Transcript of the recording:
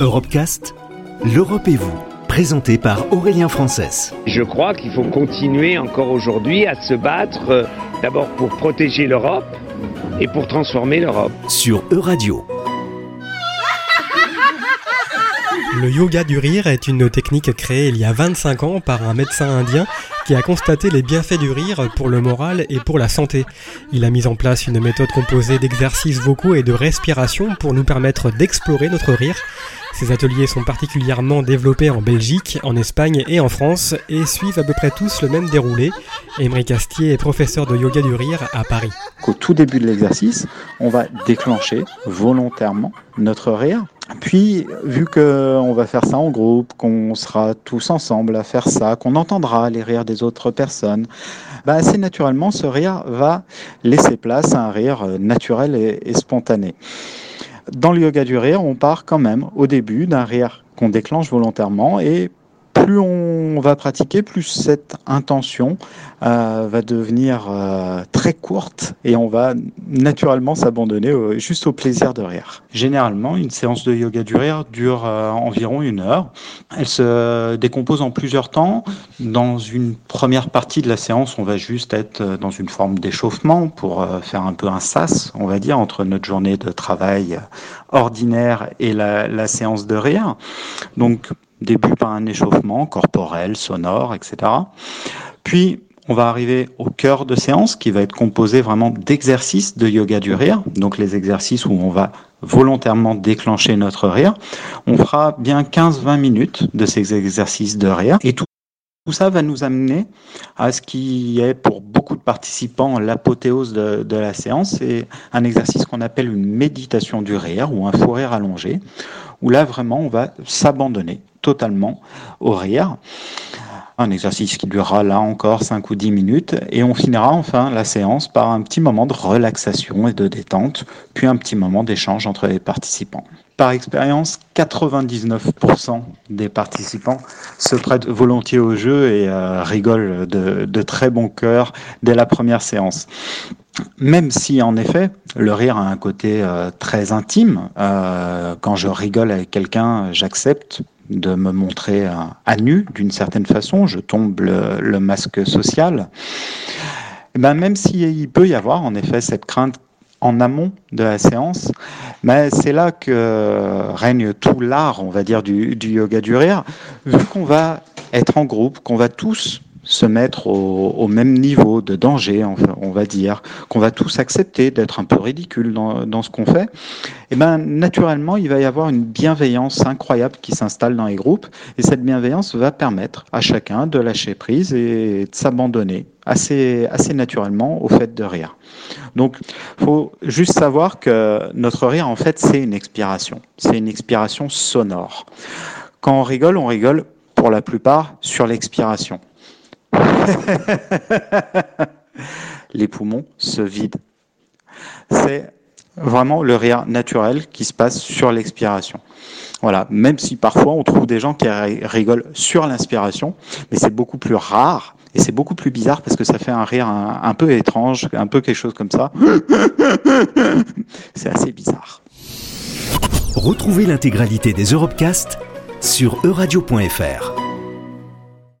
Europecast, l'Europe et vous, présenté par Aurélien Frances. Je crois qu'il faut continuer encore aujourd'hui à se battre euh, d'abord pour protéger l'Europe et pour transformer l'Europe. Sur Euradio. Le yoga du rire est une technique créée il y a 25 ans par un médecin indien qui a constaté les bienfaits du rire pour le moral et pour la santé. Il a mis en place une méthode composée d'exercices vocaux et de respiration pour nous permettre d'explorer notre rire. Ces ateliers sont particulièrement développés en Belgique, en Espagne et en France et suivent à peu près tous le même déroulé. Emery Castier est professeur de yoga du rire à Paris. Au tout début de l'exercice, on va déclencher volontairement notre rire. Puis, vu qu'on va faire ça en groupe, qu'on sera tous ensemble à faire ça, qu'on entendra les rires des autres personnes, bah, assez naturellement, ce rire va laisser place à un rire naturel et, et spontané. Dans le yoga du rire, on part quand même au début d'un rire qu'on déclenche volontairement et plus on va pratiquer, plus cette intention euh, va devenir euh, très courte et on va naturellement s'abandonner juste au plaisir de rire. Généralement, une séance de yoga du rire dure euh, environ une heure. Elle se décompose en plusieurs temps. Dans une première partie de la séance, on va juste être dans une forme d'échauffement pour faire un peu un sas, on va dire, entre notre journée de travail ordinaire et la, la séance de rire. Donc, début par un échauffement corporel, sonore, etc. Puis, on va arriver au cœur de séance qui va être composé vraiment d'exercices de yoga du rire, donc les exercices où on va volontairement déclencher notre rire. On fera bien 15-20 minutes de ces exercices de rire et tout ça va nous amener à ce qui est pour beaucoup de participants l'apothéose de, de, la séance, c'est un exercice qu'on appelle une méditation du rire ou un fou rire allongé, où là vraiment on va s'abandonner totalement au rire. Un exercice qui durera là encore 5 ou 10 minutes et on finira enfin la séance par un petit moment de relaxation et de détente, puis un petit moment d'échange entre les participants. Par expérience, 99% des participants se prêtent volontiers au jeu et euh, rigolent de, très bon cœur dès la première séance. Même si en effet le rire a un côté euh, très intime, euh, quand je rigole avec quelqu'un, j'accepte de me montrer à, à nu d'une certaine façon, je tombe le, masque social. Et ben même s'il peut y avoir en effet cette crainte en amont de la séance, mais c'est là que règne tout l'art, on va dire, du, du yoga du rire, vu qu'on va être en groupe, qu'on va tous se mettre au, au, même niveau de danger, on va dire, qu'on va tous accepter d'être un peu ridicule dans, dans ce qu'on fait, et ben naturellement, il va y avoir une bienveillance incroyable qui s'installe dans les groupes, et cette bienveillance va permettre à chacun de lâcher prise et de s'abandonner assez, assez naturellement au fait de rire. Donc, faut juste savoir que notre rire, en fait, c'est une expiration. C'est une expiration sonore. Quand on rigole, on rigole pour la plupart sur l'expiration. les poumons se vident. C'est vraiment le rire naturel qui se passe sur l'expiration. Voilà, même si parfois on trouve des gens qui rigolent sur l'inspiration, mais c'est beaucoup plus rare et c'est beaucoup plus bizarre parce que ça fait un rire un, peu étrange, un peu quelque chose comme ça. c'est assez bizarre. Retrouvez l'intégralité des Europecast sur euradio.fr.